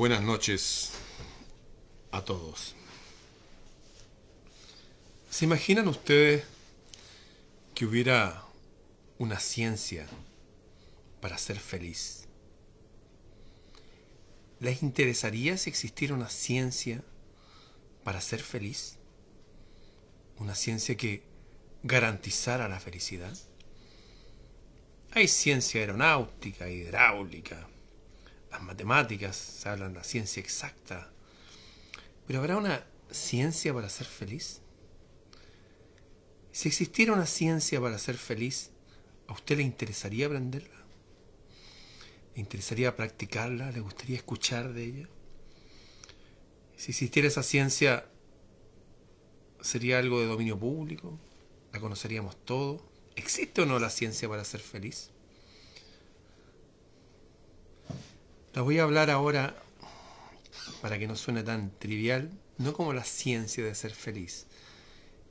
Buenas noches a todos. ¿Se imaginan ustedes que hubiera una ciencia para ser feliz? ¿Les interesaría si existiera una ciencia para ser feliz? Una ciencia que garantizara la felicidad. Hay ciencia aeronáutica, hidráulica, las matemáticas, se hablan de la ciencia exacta. Pero ¿habrá una ciencia para ser feliz? Si existiera una ciencia para ser feliz, ¿a usted le interesaría aprenderla? ¿Le interesaría practicarla? ¿Le gustaría escuchar de ella? Si existiera esa ciencia, ¿sería algo de dominio público? ¿La conoceríamos todo? ¿Existe o no la ciencia para ser feliz? La voy a hablar ahora para que no suene tan trivial, no como la ciencia de ser feliz,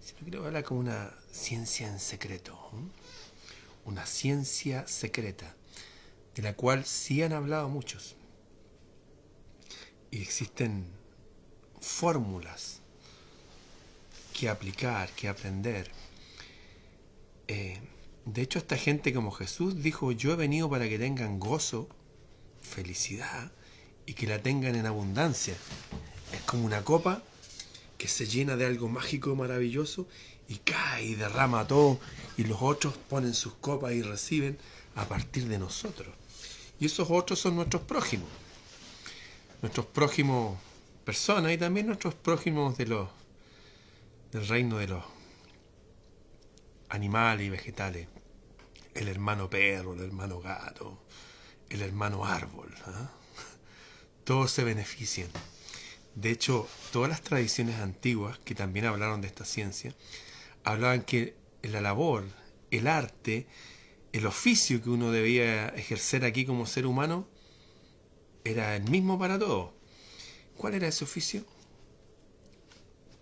sino que lo voy a hablar como una ciencia en secreto. Una ciencia secreta, de la cual sí han hablado muchos. Y existen fórmulas que aplicar, que aprender. Eh, de hecho, esta gente como Jesús dijo, yo he venido para que tengan gozo felicidad y que la tengan en abundancia. Es como una copa que se llena de algo mágico, maravilloso, y cae y derrama todo, y los otros ponen sus copas y reciben a partir de nosotros. Y esos otros son nuestros prójimos. Nuestros prójimos personas y también nuestros prójimos de los, del reino de los animales y vegetales. El hermano perro, el hermano gato, el hermano árbol. ¿ah? Todos se benefician. De hecho, todas las tradiciones antiguas que también hablaron de esta ciencia, hablaban que la labor, el arte, el oficio que uno debía ejercer aquí como ser humano, era el mismo para todos. ¿Cuál era ese oficio?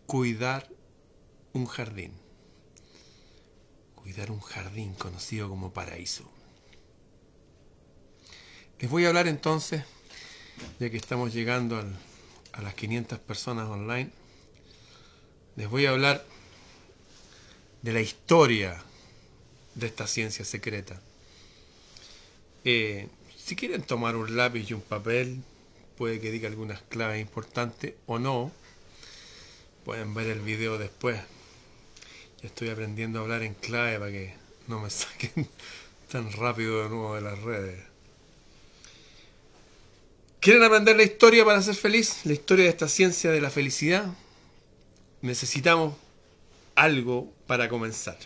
Cuidar un jardín. Cuidar un jardín conocido como paraíso. Les voy a hablar entonces, ya que estamos llegando a las 500 personas online, les voy a hablar de la historia de esta ciencia secreta. Eh, si quieren tomar un lápiz y un papel, puede que diga algunas claves importantes o no. Pueden ver el video después. Ya estoy aprendiendo a hablar en clave para que no me saquen tan rápido de nuevo de las redes. ¿Quieren aprender la historia para ser feliz? La historia de esta ciencia de la felicidad. Necesitamos algo para comenzar.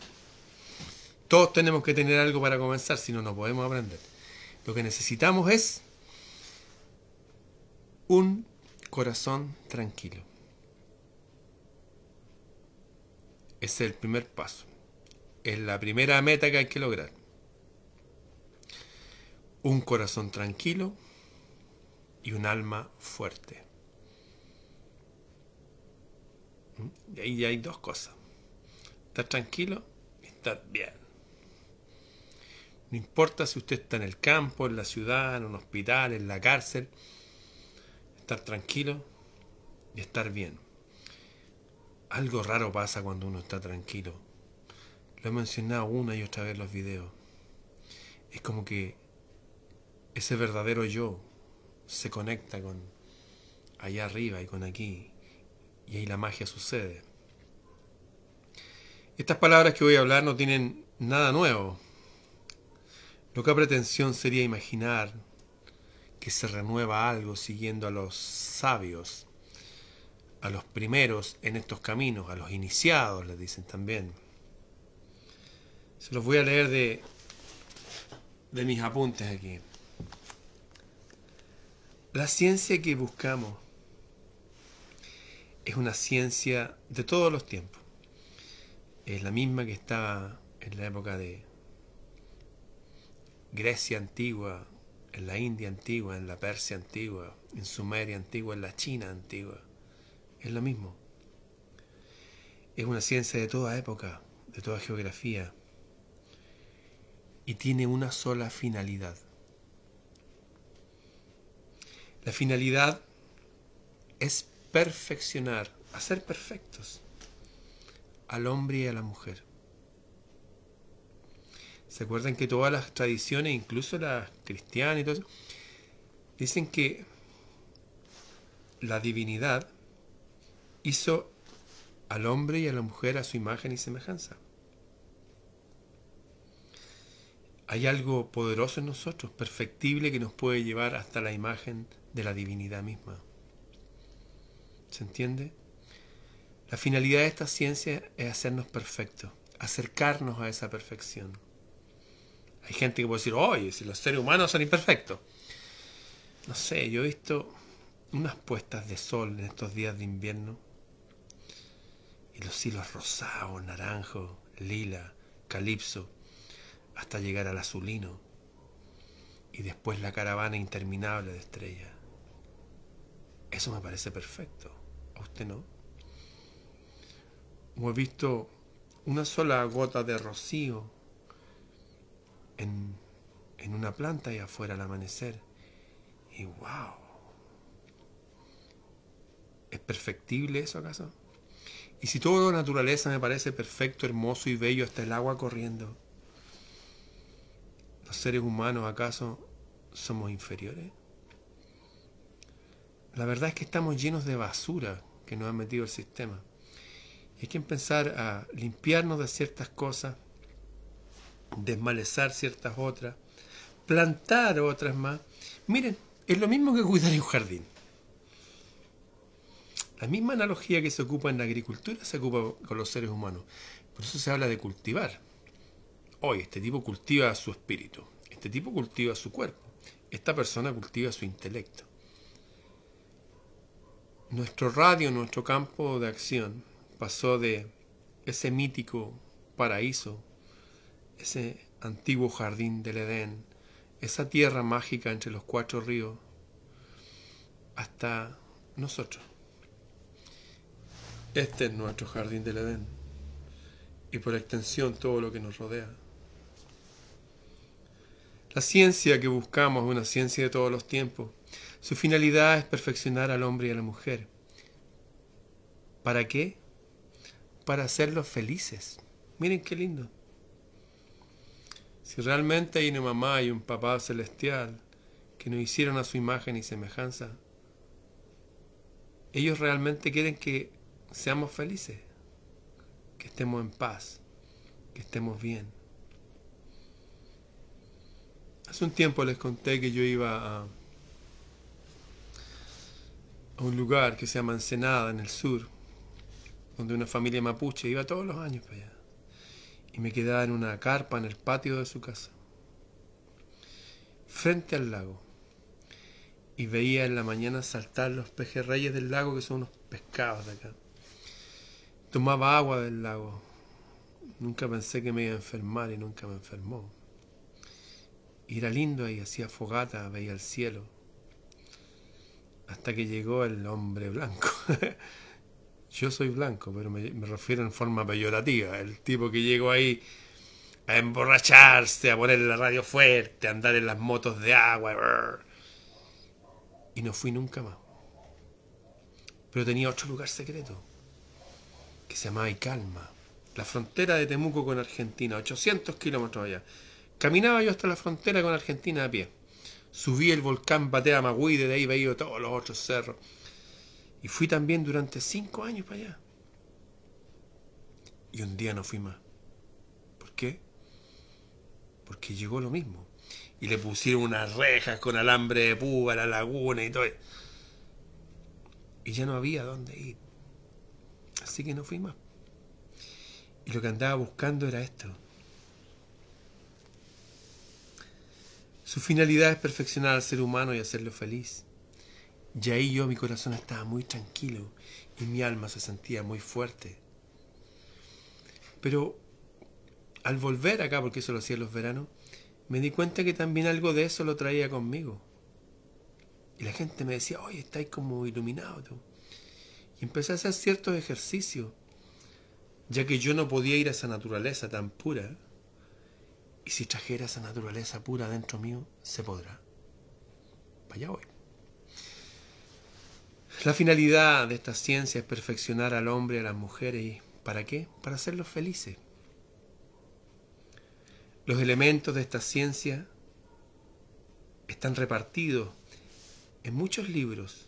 Todos tenemos que tener algo para comenzar, si no, no podemos aprender. Lo que necesitamos es un corazón tranquilo. Es el primer paso. Es la primera meta que hay que lograr. Un corazón tranquilo y un alma fuerte. ¿Mm? Y ahí hay dos cosas. Estar tranquilo y estar bien. No importa si usted está en el campo, en la ciudad, en un hospital, en la cárcel. Estar tranquilo y estar bien. Algo raro pasa cuando uno está tranquilo. Lo he mencionado una y otra vez en los videos. Es como que ese verdadero yo, se conecta con allá arriba y con aquí, y ahí la magia sucede. Estas palabras que voy a hablar no tienen nada nuevo. Loca pretensión sería imaginar que se renueva algo siguiendo a los sabios, a los primeros en estos caminos, a los iniciados, les dicen también. Se los voy a leer de, de mis apuntes aquí. La ciencia que buscamos es una ciencia de todos los tiempos. Es la misma que estaba en la época de Grecia antigua, en la India antigua, en la Persia antigua, en Sumeria antigua, en la China antigua. Es lo mismo. Es una ciencia de toda época, de toda geografía. Y tiene una sola finalidad La finalidad es perfeccionar, hacer perfectos al hombre y a la mujer. ¿Se acuerdan que todas las tradiciones, incluso las cristianas y todo eso, dicen que la divinidad hizo al hombre y a la mujer a su imagen y semejanza? Hay algo poderoso en nosotros, perfectible, que nos puede llevar hasta la imagen de la divinidad misma. ¿Se entiende? La finalidad de esta ciencia es hacernos perfectos, acercarnos a esa perfección. Hay gente que puede decir, oye, si los seres humanos son imperfectos. No sé, yo he visto unas puestas de sol en estos días de invierno y los hilos rosados, naranjo, lila, calipso, hasta llegar al azulino y después la caravana interminable de estrellas. Eso me parece perfecto. ¿A usted no? O he visto una sola gota de rocío en, en una planta y afuera al amanecer. Y wow. ¿Es perfectible eso acaso? Y si toda la naturaleza me parece perfecto, hermoso y bello, hasta el agua corriendo, ¿los seres humanos acaso somos inferiores? La verdad es que estamos llenos de basura que nos ha metido el sistema. Hay que empezar a limpiarnos de ciertas cosas, desmalezar ciertas otras, plantar otras más. Miren, es lo mismo que cuidar un jardín. La misma analogía que se ocupa en la agricultura se ocupa con los seres humanos. Por eso se habla de cultivar. Hoy este tipo cultiva su espíritu, este tipo cultiva su cuerpo, esta persona cultiva su intelecto. Nuestro radio, nuestro campo de acción pasó de ese mítico paraíso, ese antiguo jardín del Edén, esa tierra mágica entre los cuatro ríos, hasta nosotros. Este es nuestro jardín del Edén y por extensión todo lo que nos rodea. La ciencia que buscamos es una ciencia de todos los tiempos. Su finalidad es perfeccionar al hombre y a la mujer. ¿Para qué? Para hacerlos felices. Miren qué lindo. Si realmente hay una mamá y un papá celestial que nos hicieron a su imagen y semejanza, ellos realmente quieren que seamos felices, que estemos en paz, que estemos bien. Hace un tiempo les conté que yo iba a, a un lugar que se llama Ensenada, en el sur, donde una familia mapuche iba todos los años para allá. Y me quedaba en una carpa en el patio de su casa, frente al lago. Y veía en la mañana saltar los pejerreyes del lago, que son unos pescados de acá. Tomaba agua del lago. Nunca pensé que me iba a enfermar y nunca me enfermó. Y era lindo ahí, hacía fogata, veía el cielo. Hasta que llegó el hombre blanco. Yo soy blanco, pero me, refiero en forma peyorativa. El tipo que llegó ahí a emborracharse, a poner la radio fuerte, a andar en las motos de agua. Y no fui nunca más. Pero tenía otro lugar secreto que se llamaba Icalma, la frontera de Temuco con Argentina, 800 kilómetros allá. Caminaba yo hasta la frontera con Argentina a pie. Subí el volcán Batea Magui, de ahí veía todos los otros cerros. Y fui también durante cinco años para allá. Y un día no fui más. ¿Por qué? Porque llegó lo mismo. Y le pusieron unas rejas con alambre de púa a la laguna y todo. Y ya no había dónde ir. Así que no fui más. Y lo que andaba buscando era esto. Su finalidad es perfeccionar al ser humano y hacerlo feliz. Y ahí yo, mi corazón estaba muy tranquilo y mi alma se sentía muy fuerte. Pero al volver acá, porque eso lo hacía en los veranos, me di cuenta que también algo de eso lo traía conmigo. Y la gente me decía, oye, estáis como iluminado. Y empecé a hacer ciertos ejercicios, ya que yo no podía ir a esa naturaleza tan pura. Y si trajera esa naturaleza pura dentro mío, se podrá. Allá voy. La finalidad de esta ciencia es perfeccionar al hombre y a las mujeres. ¿Para qué? Para hacerlos felices. Los elementos de esta ciencia están repartidos en muchos libros,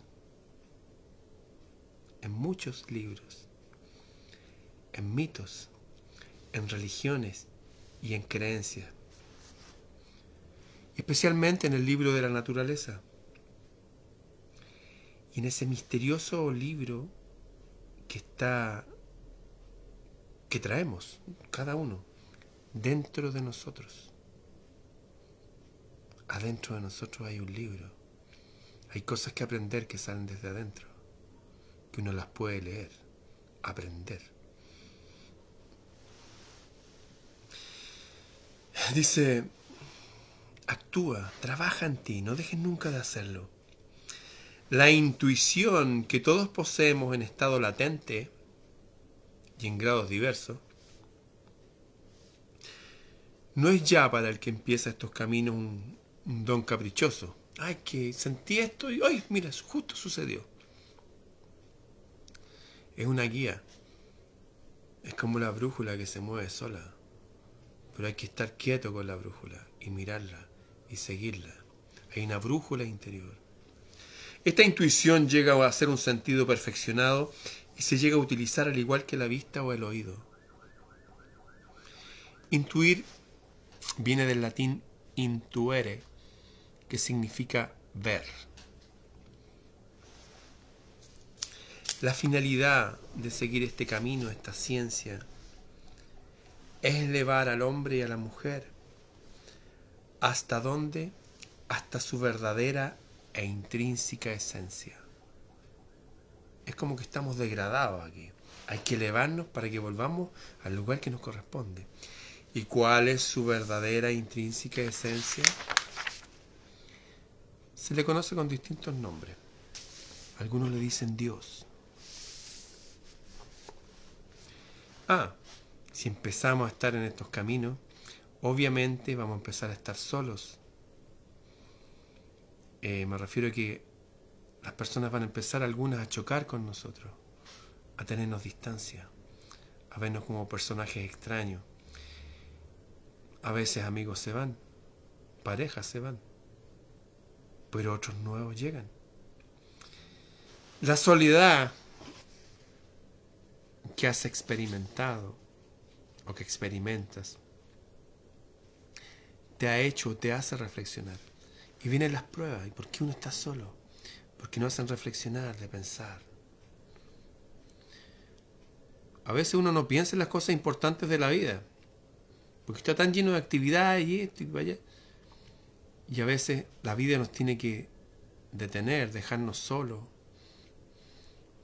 en muchos libros, en mitos, en religiones y en creencias, especialmente en el libro de la naturaleza. Y en ese misterioso libro que está, que traemos cada uno dentro de nosotros. Adentro de nosotros hay un libro. Hay cosas que aprender que salen desde adentro, que uno las puede leer, aprender. Dice, actúa, trabaja en ti, no dejes nunca de hacerlo. La intuición que todos poseemos en estado latente y en grados diversos, no es ya para el que empieza estos caminos un, don caprichoso. Ay, que sentí esto y, ay, mira, justo sucedió. Es una guía. Es como la brújula que se mueve sola. Pero hay que estar quieto con la brújula y mirarla y seguirla. Hay una brújula interior. Esta intuición llega a ser un sentido perfeccionado y se llega a utilizar al igual que la vista o el oído. Intuir viene del latín intuere, que significa ver. La finalidad de seguir este camino, esta ciencia, es elevar al hombre y a la mujer. ¿Hasta dónde? Hasta su verdadera e intrínseca esencia. Es como que estamos degradados aquí. Hay que elevarnos para que volvamos al lugar que nos corresponde. ¿Y cuál es su verdadera intrínseca esencia? Se le conoce con distintos nombres. Algunos le dicen Dios. Ah, si empezamos a estar en estos caminos, obviamente vamos a empezar a estar solos. Eh, me refiero a que las personas van a empezar algunas a chocar con nosotros, a tenernos distancia, a vernos como personajes extraños a veces amigos se van, parejas se van, pero otros nuevos llegan. La soledad que has experimentado o que experimentas te ha hecho, te hace reflexionar. Y vienen las pruebas. ¿Y por qué uno está solo? Porque no hacen reflexionar, de pensar. A veces uno no piensa en las cosas importantes de la vida. Porque está tan lleno de actividades y esto y vaya. Y a veces la vida nos tiene que detener, dejarnos solos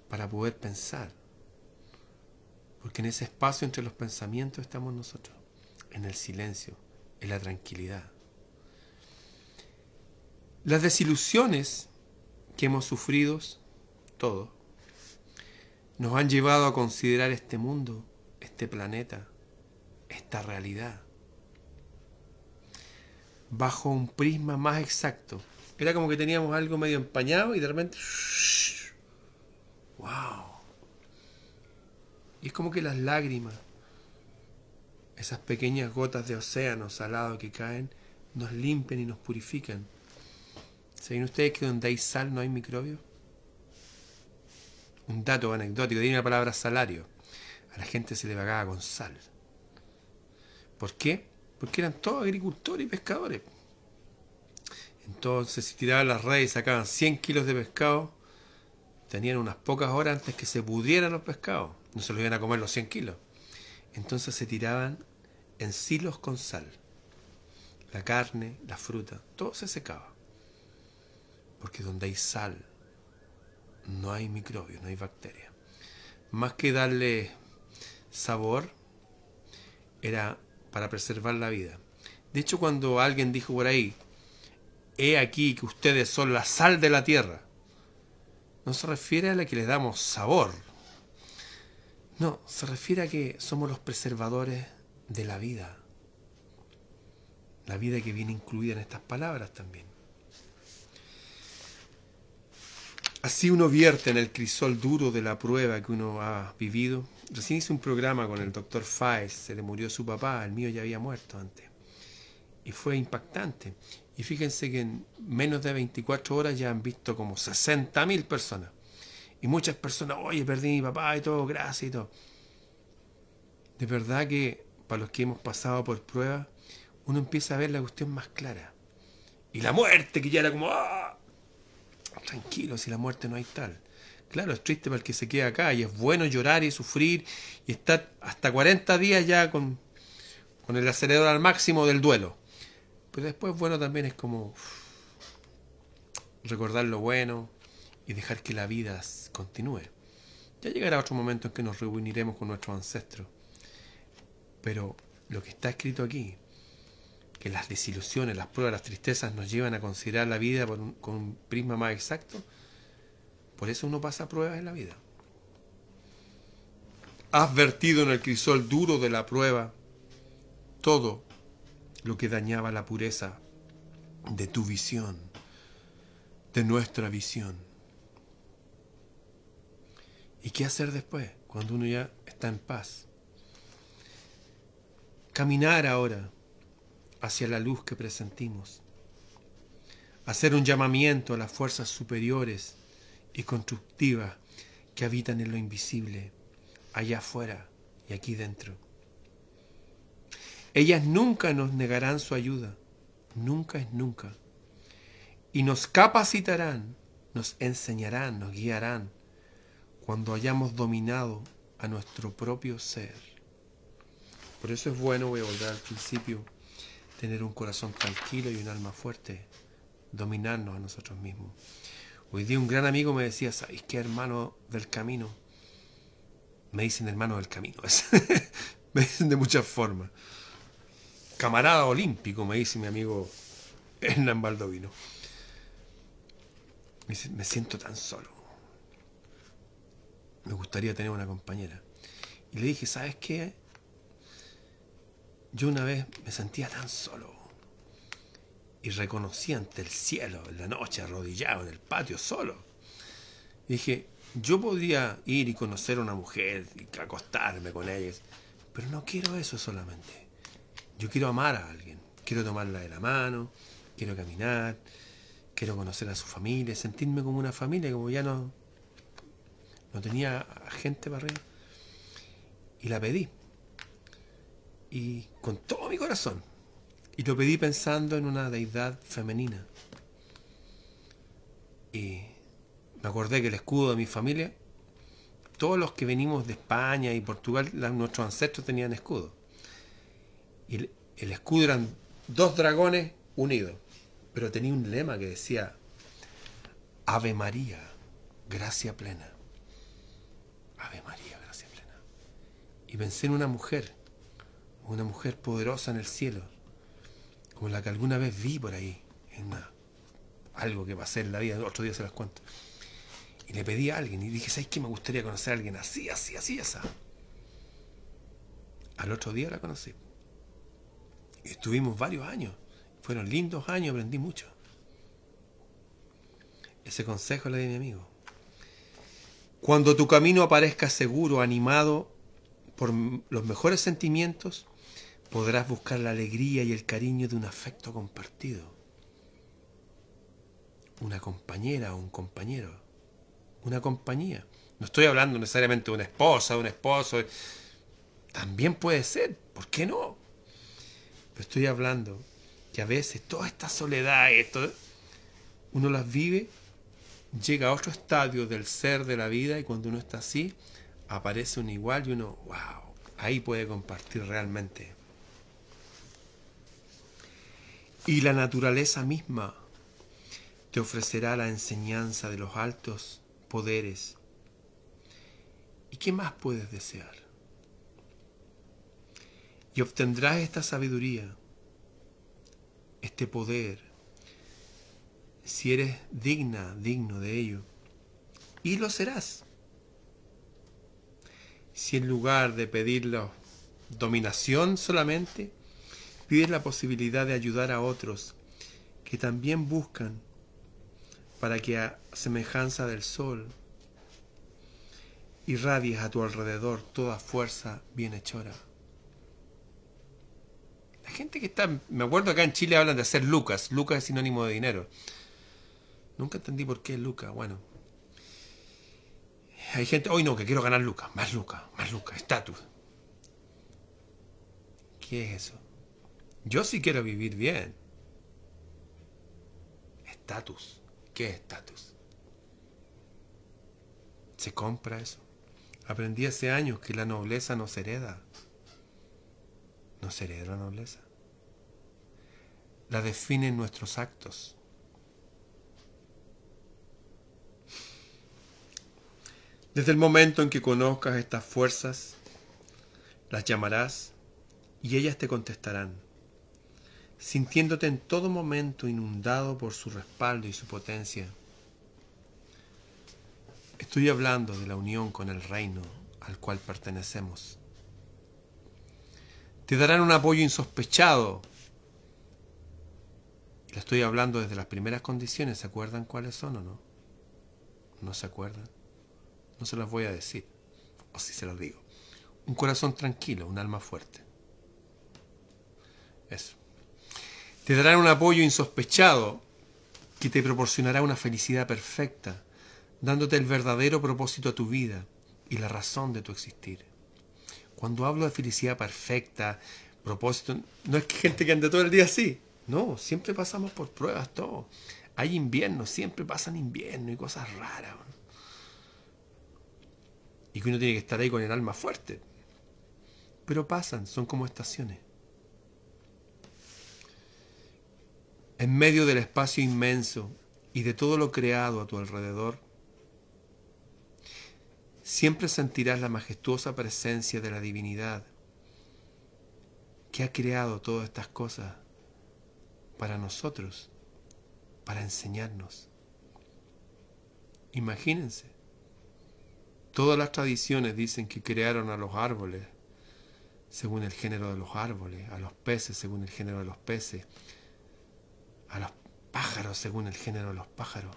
para poder pensar. Porque en ese espacio entre los pensamientos estamos nosotros, en el silencio, en la tranquilidad. Las desilusiones que hemos sufrido, todos, nos han llevado a considerar este mundo, este planeta, esta realidad bajo un prisma más exacto. Era como que teníamos algo medio empañado y de repente... ¡Wow! Y es como que las lágrimas, esas pequeñas gotas de océano salado que caen, nos limpian y nos purifican. ¿Saben ustedes que donde hay sal no hay microbios? Un dato anecdótico, tiene la palabra salario. A la gente se le pagaba con sal. ¿Por qué? Porque eran todos agricultores y pescadores. Entonces, si tiraban las redes y sacaban 100 kilos de pescado, tenían unas pocas horas antes que se pudieran los pescados. No se los iban a comer los 100 kilos. Entonces se tiraban en silos con sal. La carne, la fruta, todo se secaba. Porque donde hay sal, no hay microbios, no hay bacterias. Más que darle sabor, era para preservar la vida. De hecho, cuando alguien dijo por ahí, he aquí que ustedes son la sal de la tierra, no se refiere a la que les damos sabor. No, se refiere a que somos los preservadores de la vida. La vida que viene incluida en estas palabras también. Así uno vierte en el crisol duro de la prueba que uno ha vivido. Recién hice un programa con el doctor Faes, se le murió su papá, el mío ya había muerto antes. Y fue impactante. Y fíjense que en menos de 24 horas ya han visto como 60.000 personas. Y muchas personas, oye, perdí a mi papá y todo, gracias y todo. De verdad que para los que hemos pasado por pruebas, uno empieza a ver la cuestión más clara. Y la muerte, que ya era como, ¡ah! Tranquilo, si la muerte no hay tal. Claro, es triste para el que se queda acá y es bueno llorar y sufrir y estar hasta 40 días ya con, con el acelerador al máximo del duelo. Pero después bueno también es como recordar lo bueno y dejar que la vida continúe. Ya llegará otro momento en que nos reuniremos con nuestros ancestros. Pero lo que está escrito aquí, que las desilusiones, las pruebas, las tristezas nos llevan a considerar la vida con un prisma más exacto, por eso uno pasa pruebas en la vida. Has vertido en el crisol duro de la prueba todo lo que dañaba la pureza de tu visión, de nuestra visión. ¿Y qué hacer después, cuando uno ya está en paz? Caminar ahora hacia la luz que presentimos. Hacer un llamamiento a las fuerzas superiores y constructivas que habitan en lo invisible, allá afuera y aquí dentro. Ellas nunca nos negarán su ayuda, nunca es nunca. Y nos capacitarán, nos enseñarán, nos guiarán cuando hayamos dominado a nuestro propio ser. Por eso es bueno, voy a volver al principio, tener un corazón tranquilo y un alma fuerte, dominarnos a nosotros mismos. Hoy día un gran amigo me decía, ¿sabes qué hermano del camino? Me dicen hermano del camino, me dicen de muchas formas. Camarada olímpico, me dice mi amigo Hernán Baldovino. Me siento tan solo. Me gustaría tener una compañera. Y le dije, ¿sabes qué? Yo una vez me sentía tan solo y reconocí ante el cielo en la noche arrodillado en el patio solo. Y dije, yo podría ir y conocer a una mujer y acostarme con ella, pero no quiero eso solamente. Yo quiero amar a alguien, quiero tomarla de la mano, quiero caminar, quiero conocer a su familia, sentirme como una familia, como ya no, no tenía gente para arriba. Y la pedí y con todo mi corazón. Y lo pedí pensando en una deidad femenina. Y me acordé que el escudo de mi familia, todos los que venimos de España y Portugal, nuestros ancestros tenían escudo. Y el, el escudo eran dos dragones unidos, pero tenía un lema que decía, Ave María, gracia plena. Ave María, gracia plena. Y pensé en una mujer una mujer poderosa en el cielo, como la que alguna vez vi por ahí, en algo que pasé en la vida, otro día se las cuento. Y le pedí a alguien y dije, ¿sabes qué? Me gustaría conocer a alguien así, así, así, así. Al otro día la conocí. Estuvimos varios años. Fueron lindos años, aprendí mucho. Ese consejo le di a mi amigo. Cuando tu camino aparezca seguro, animado por los mejores sentimientos, podrás buscar la alegría y el cariño de un afecto compartido. Una compañera o un compañero. Una compañía. No estoy hablando necesariamente de una esposa, de un esposo. También puede ser, ¿por qué no? Pero estoy hablando que a veces toda esta soledad, esto, uno las vive, llega a otro estadio del ser de la vida y cuando uno está así, aparece un igual y uno, wow, ahí puede compartir realmente. y la naturaleza misma te ofrecerá la enseñanza de los altos poderes. ¿Y qué más puedes desear? Y obtendrás esta sabiduría, este poder, si eres digna, digno de ello. Y lo serás. Si en lugar de pedirlo dominación solamente, pides la posibilidad de ayudar a otros que también buscan para que a semejanza del sol irradies a tu alrededor toda fuerza bienhechora. La gente que está, me acuerdo acá en Chile hablan de hacer lucas, lucas es sinónimo de dinero. Nunca entendí por qué lucas, bueno. Hay gente, hoy no, que quiero ganar lucas, más lucas, más lucas, estatus. ¿Qué es eso? Yo sí quiero vivir bien. Estatus. ¿Qué es estatus? ¿Se compra eso? Aprendí hace años que la nobleza no se hereda. No se hereda la nobleza. La definen nuestros actos. Desde el momento en que conozcas estas fuerzas, las llamarás y ellas te contestarán, sintiéndote en todo momento inundado por su respaldo y su potencia. Estoy hablando de la unión con el reino al cual pertenecemos. Te darán un apoyo insospechado. Le estoy hablando desde las primeras condiciones. ¿Se acuerdan cuáles son o no? ¿No se acuerdan? No se las voy a decir. O si se las digo. Un corazón tranquilo, un alma fuerte. Eso. Te darán un apoyo insospechado que te proporcionará una felicidad perfecta, dándote el verdadero propósito a tu vida y la razón de tu existir. Cuando hablo de felicidad perfecta, propósito, no es que gente que ande todo el día así. No, siempre pasamos por pruebas, todo. Hay invierno, siempre pasan invierno y cosas raras. Y que uno tiene que estar ahí con el alma fuerte. Pero pasan, son como estaciones. En medio del espacio inmenso y de todo lo creado a tu alrededor, siempre sentirás la majestuosa presencia de la divinidad que ha creado todas estas cosas para nosotros, para enseñarnos. Imagínense, todas las tradiciones dicen que crearon a los árboles según el género de los árboles, a los peces según el género de los peces, a los pájaros según el género de los pájaros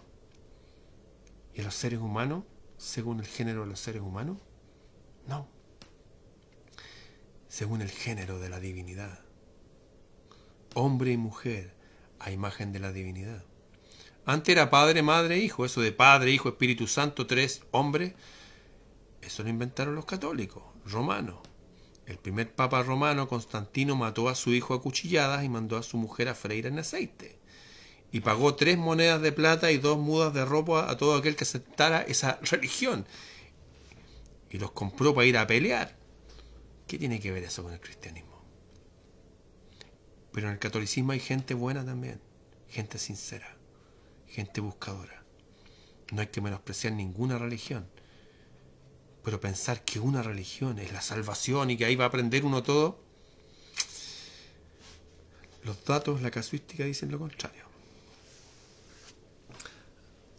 y a los seres humanos según el género de los seres humanos? No. Según el género de la divinidad. Hombre y mujer a imagen de la divinidad. Antes era padre, madre, hijo. Eso de padre, hijo, Espíritu Santo, tres hombres. Eso lo inventaron los católicos, romanos. El primer papa romano, Constantino, mató a su hijo a cuchilladas y mandó a su mujer a freír en aceite. Y pagó tres monedas de plata y dos mudas de ropa a todo aquel que aceptara esa religión. Y los compró para ir a pelear. ¿Qué tiene que ver eso con el cristianismo? Pero en el catolicismo hay gente buena también, gente sincera, gente buscadora. No hay que menospreciar ninguna religión. Pero pensar que una religión es la salvación y que ahí va a aprender uno todo, los datos, la casuística dicen lo contrario.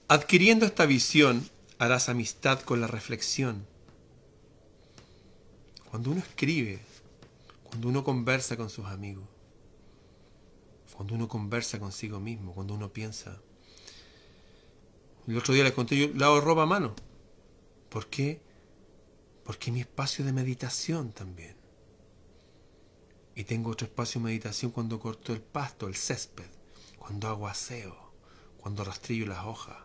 Adquiriendo esta visión, harás amistad con la reflexión. Cuando uno escribe, cuando uno conversa con sus amigos, cuando uno conversa consigo mismo, cuando uno piensa. El otro día les conté, yo lavo ropa a mano. ¿Por qué? Porque es mi espacio de meditación también. Y tengo otro espacio de meditación cuando corto el pasto, el césped, cuando hago aseo, cuando rastrillo las hojas.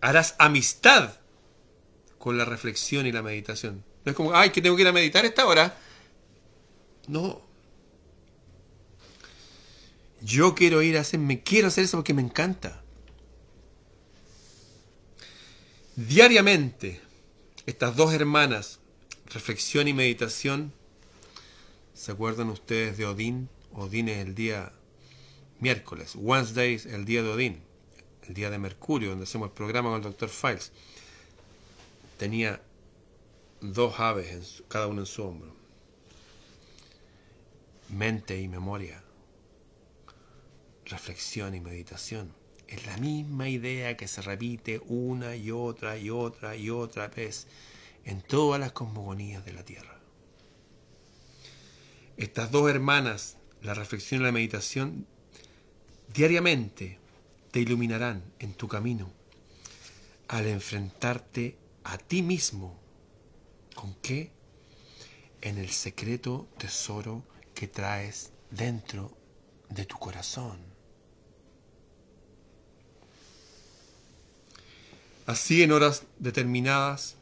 Harás amistad con la reflexión y la meditación. No es como, ay, que tengo que ir a meditar esta hora. No. Yo quiero ir a hacer, me quiero hacer eso porque me encanta. Diariamente, estas dos hermanas, reflexión y meditación, ¿se acuerdan ustedes de Odín? Odín es el día miércoles, Wednesday es el día de Odín, el día de Mercurio, donde hacemos el programa con el Dr. Files. Tenía dos aves, cada uno en su hombro. Mente y memoria, reflexión y meditación es la misma idea que se repite una y otra y otra y otra vez en todas las cosmogonías de la Tierra. Estas dos hermanas, la reflexión y la meditación, diariamente te iluminarán en tu camino al enfrentarte a ti mismo. ¿Con qué? En el secreto tesoro que traes dentro de tu corazón. Así en horas determinadas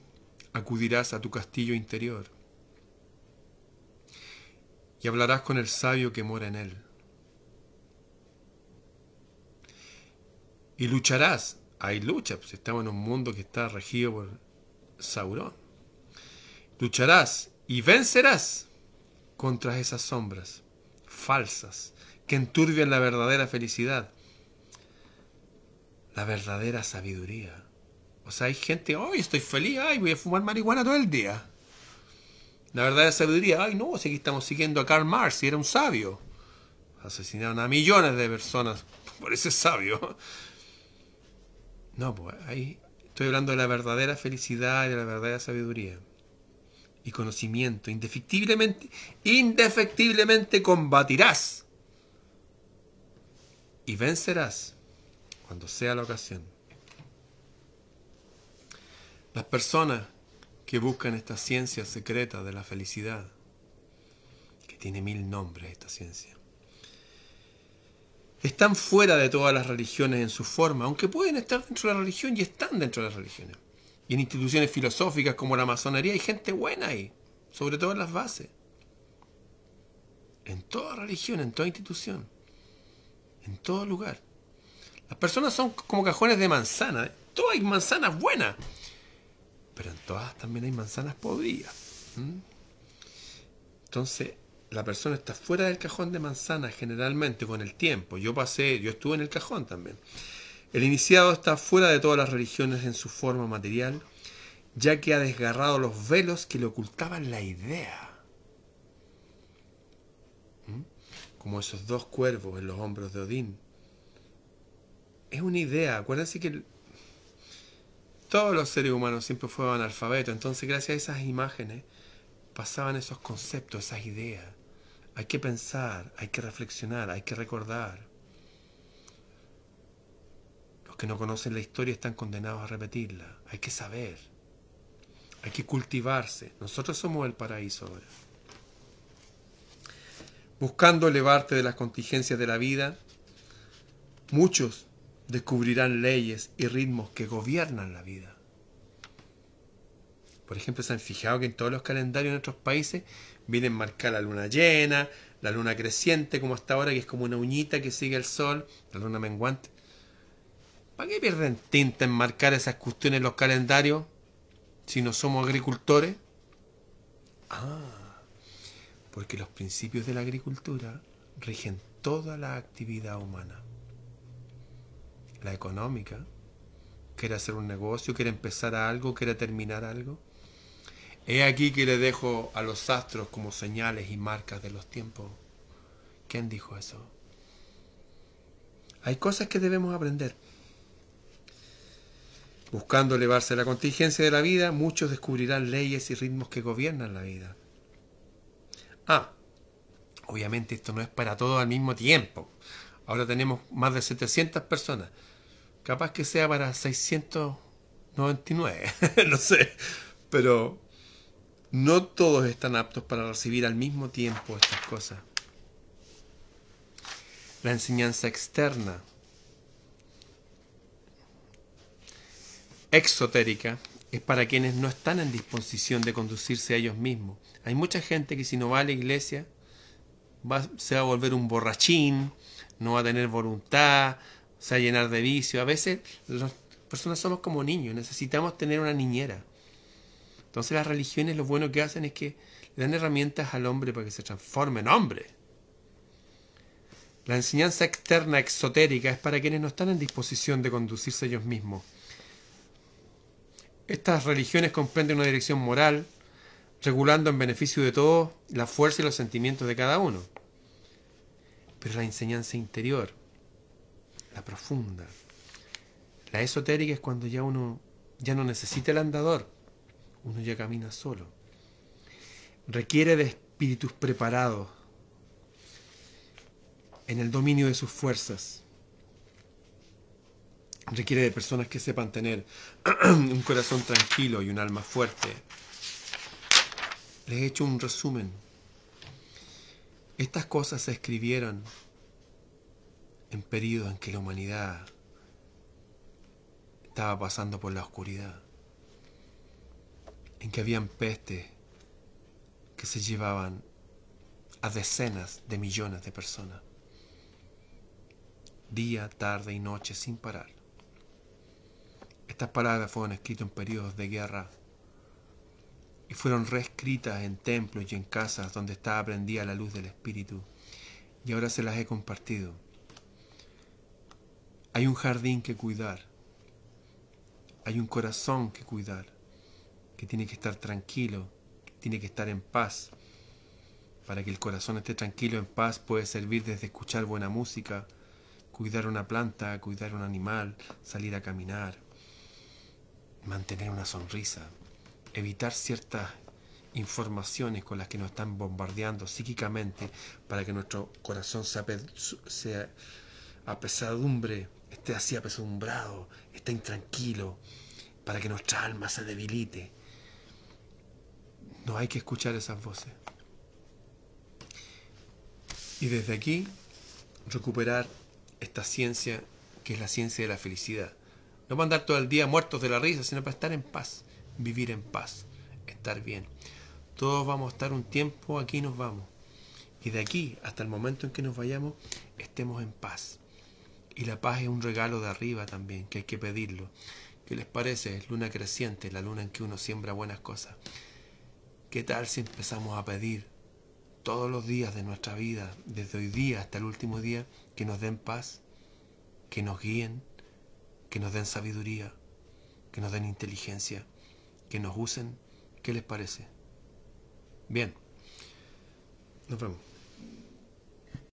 acudirás a tu castillo interior y hablarás con el sabio que mora en él. Y lucharás, hay lucha, pues estamos en un mundo que está regido por Sauron. Lucharás y vencerás contra esas sombras falsas que enturbian la verdadera felicidad, la verdadera sabiduría. O sea, hay gente, hoy estoy feliz, ay, voy a fumar marihuana todo el día. La verdadera sabiduría, ay, no, si aquí estamos siguiendo a Karl Marx, y era un sabio. Asesinaron a millones de personas por ese sabio. No, pues ahí estoy hablando de la verdadera felicidad y de la verdadera sabiduría. Y conocimiento, indefectiblemente, indefectiblemente combatirás. Y vencerás cuando sea la ocasión. Las personas que buscan esta ciencia secreta de la felicidad, que tiene mil nombres esta ciencia, están fuera de todas las religiones en su forma, aunque pueden estar dentro de la religión y están dentro de las religiones. Y en instituciones filosóficas como la masonería hay gente buena ahí, sobre todo en las bases. En toda religión, en toda institución, en todo lugar. Las personas son como cajones de manzana. ¿eh? Todas hay manzanas buenas pero en todas también hay manzanas podridas. Entonces, la persona está fuera del cajón de manzanas generalmente con el tiempo. Yo pasé, yo estuve en el cajón también. El iniciado está fuera de todas las religiones en su forma material, ya que ha desgarrado los velos que le ocultaban la idea. Como esos dos cuervos en los hombros de Odín. Es una idea, acuérdense que todos los seres humanos siempre fueron analfabetos, entonces gracias a esas imágenes pasaban esos conceptos, esas ideas. Hay que pensar, hay que reflexionar, hay que recordar. Los que no conocen la historia están condenados a repetirla. Hay que saber, hay que cultivarse. Nosotros somos el paraíso ahora. Buscando elevarte de las contingencias de la vida, muchos descubrirán leyes y ritmos que gobiernan la vida. Por ejemplo, se han fijado que en todos los calendarios de nuestros países vienen marcar la luna llena, la luna creciente, como hasta ahora, que es como una uñita que sigue el sol, la luna menguante. ¿Para qué pierden tinta en marcar esas cuestiones en los calendarios si no somos agricultores? Ah, porque los principios de la agricultura rigen toda la actividad humana la económica, quiere hacer un negocio, quiere empezar algo, quiere terminar algo. He aquí que le dejo a los astros como señales y marcas de los tiempos. ¿Quién dijo eso? Hay cosas que debemos aprender. Buscando elevarse a la contingencia de la vida, muchos descubrirán leyes y ritmos que gobiernan la vida. Ah, obviamente esto no es para todos al mismo tiempo. Ahora tenemos más de 700 personas. Capaz que sea para 699, no sé. Pero no todos están aptos para recibir al mismo tiempo estas cosas. La enseñanza externa, exotérica, es para quienes no están en disposición de conducirse a ellos mismos. Hay mucha gente que si no va a la iglesia se va a volver un borrachín, no va a tener voluntad, se a llenar de vicio. A veces las personas somos como niños, necesitamos tener una niñera. Entonces las religiones lo bueno que hacen es que le dan herramientas al hombre para que se transforme en hombre. La enseñanza externa exotérica es para quienes no están en disposición de conducirse ellos mismos. Estas religiones comprenden una dirección moral, regulando en beneficio de todos la fuerza y los sentimientos de cada uno. Pero la enseñanza interior, la profunda, la esotérica es cuando ya uno ya no necesita el andador, uno ya camina solo. Requiere de espíritus preparados en el dominio de sus fuerzas requiere de personas que sepan tener un corazón tranquilo y un alma fuerte. Les he hecho un resumen. Estas cosas se escribieron en periodos en que la humanidad estaba pasando por la oscuridad, en que habían pestes que se llevaban a decenas de millones de personas, día, tarde y noche sin parar. Estas palabras fueron escritas en periodos de guerra y fueron reescritas en templos y en casas donde estaba prendida la luz del Espíritu y ahora se las he compartido. Hay un jardín que cuidar, hay un corazón que cuidar, que tiene que estar tranquilo, tiene que estar en paz. Para que el corazón esté tranquilo, en paz, puede servir desde escuchar buena música, cuidar una planta, cuidar un animal, salir a caminar, mantener una sonrisa, evitar ciertas informaciones con las que nos están bombardeando psíquicamente para que nuestro corazón sea apesadumbre, esté así apesadumbrado, esté intranquilo, para que nuestra alma se debilite. No hay que escuchar esas voces. Y desde aquí recuperar esta ciencia que es la ciencia de la felicidad. No para andar todo el día muertos de la risa, sino para estar en paz, vivir en paz, estar bien. Todos vamos a estar un tiempo aquí nos vamos. Y de aquí hasta el momento en que nos vayamos, estemos en paz. Y la paz es un regalo de arriba también, que hay que pedirlo. ¿Qué les parece? Luna creciente, la luna en que uno siembra buenas cosas. ¿Qué tal si empezamos a pedir todos los días de nuestra vida, desde hoy día hasta el último día, que nos den paz, que nos guíen, que nos den sabiduría, que nos den inteligencia, que nos usen. ¿Qué les parece? Bien, nos vemos.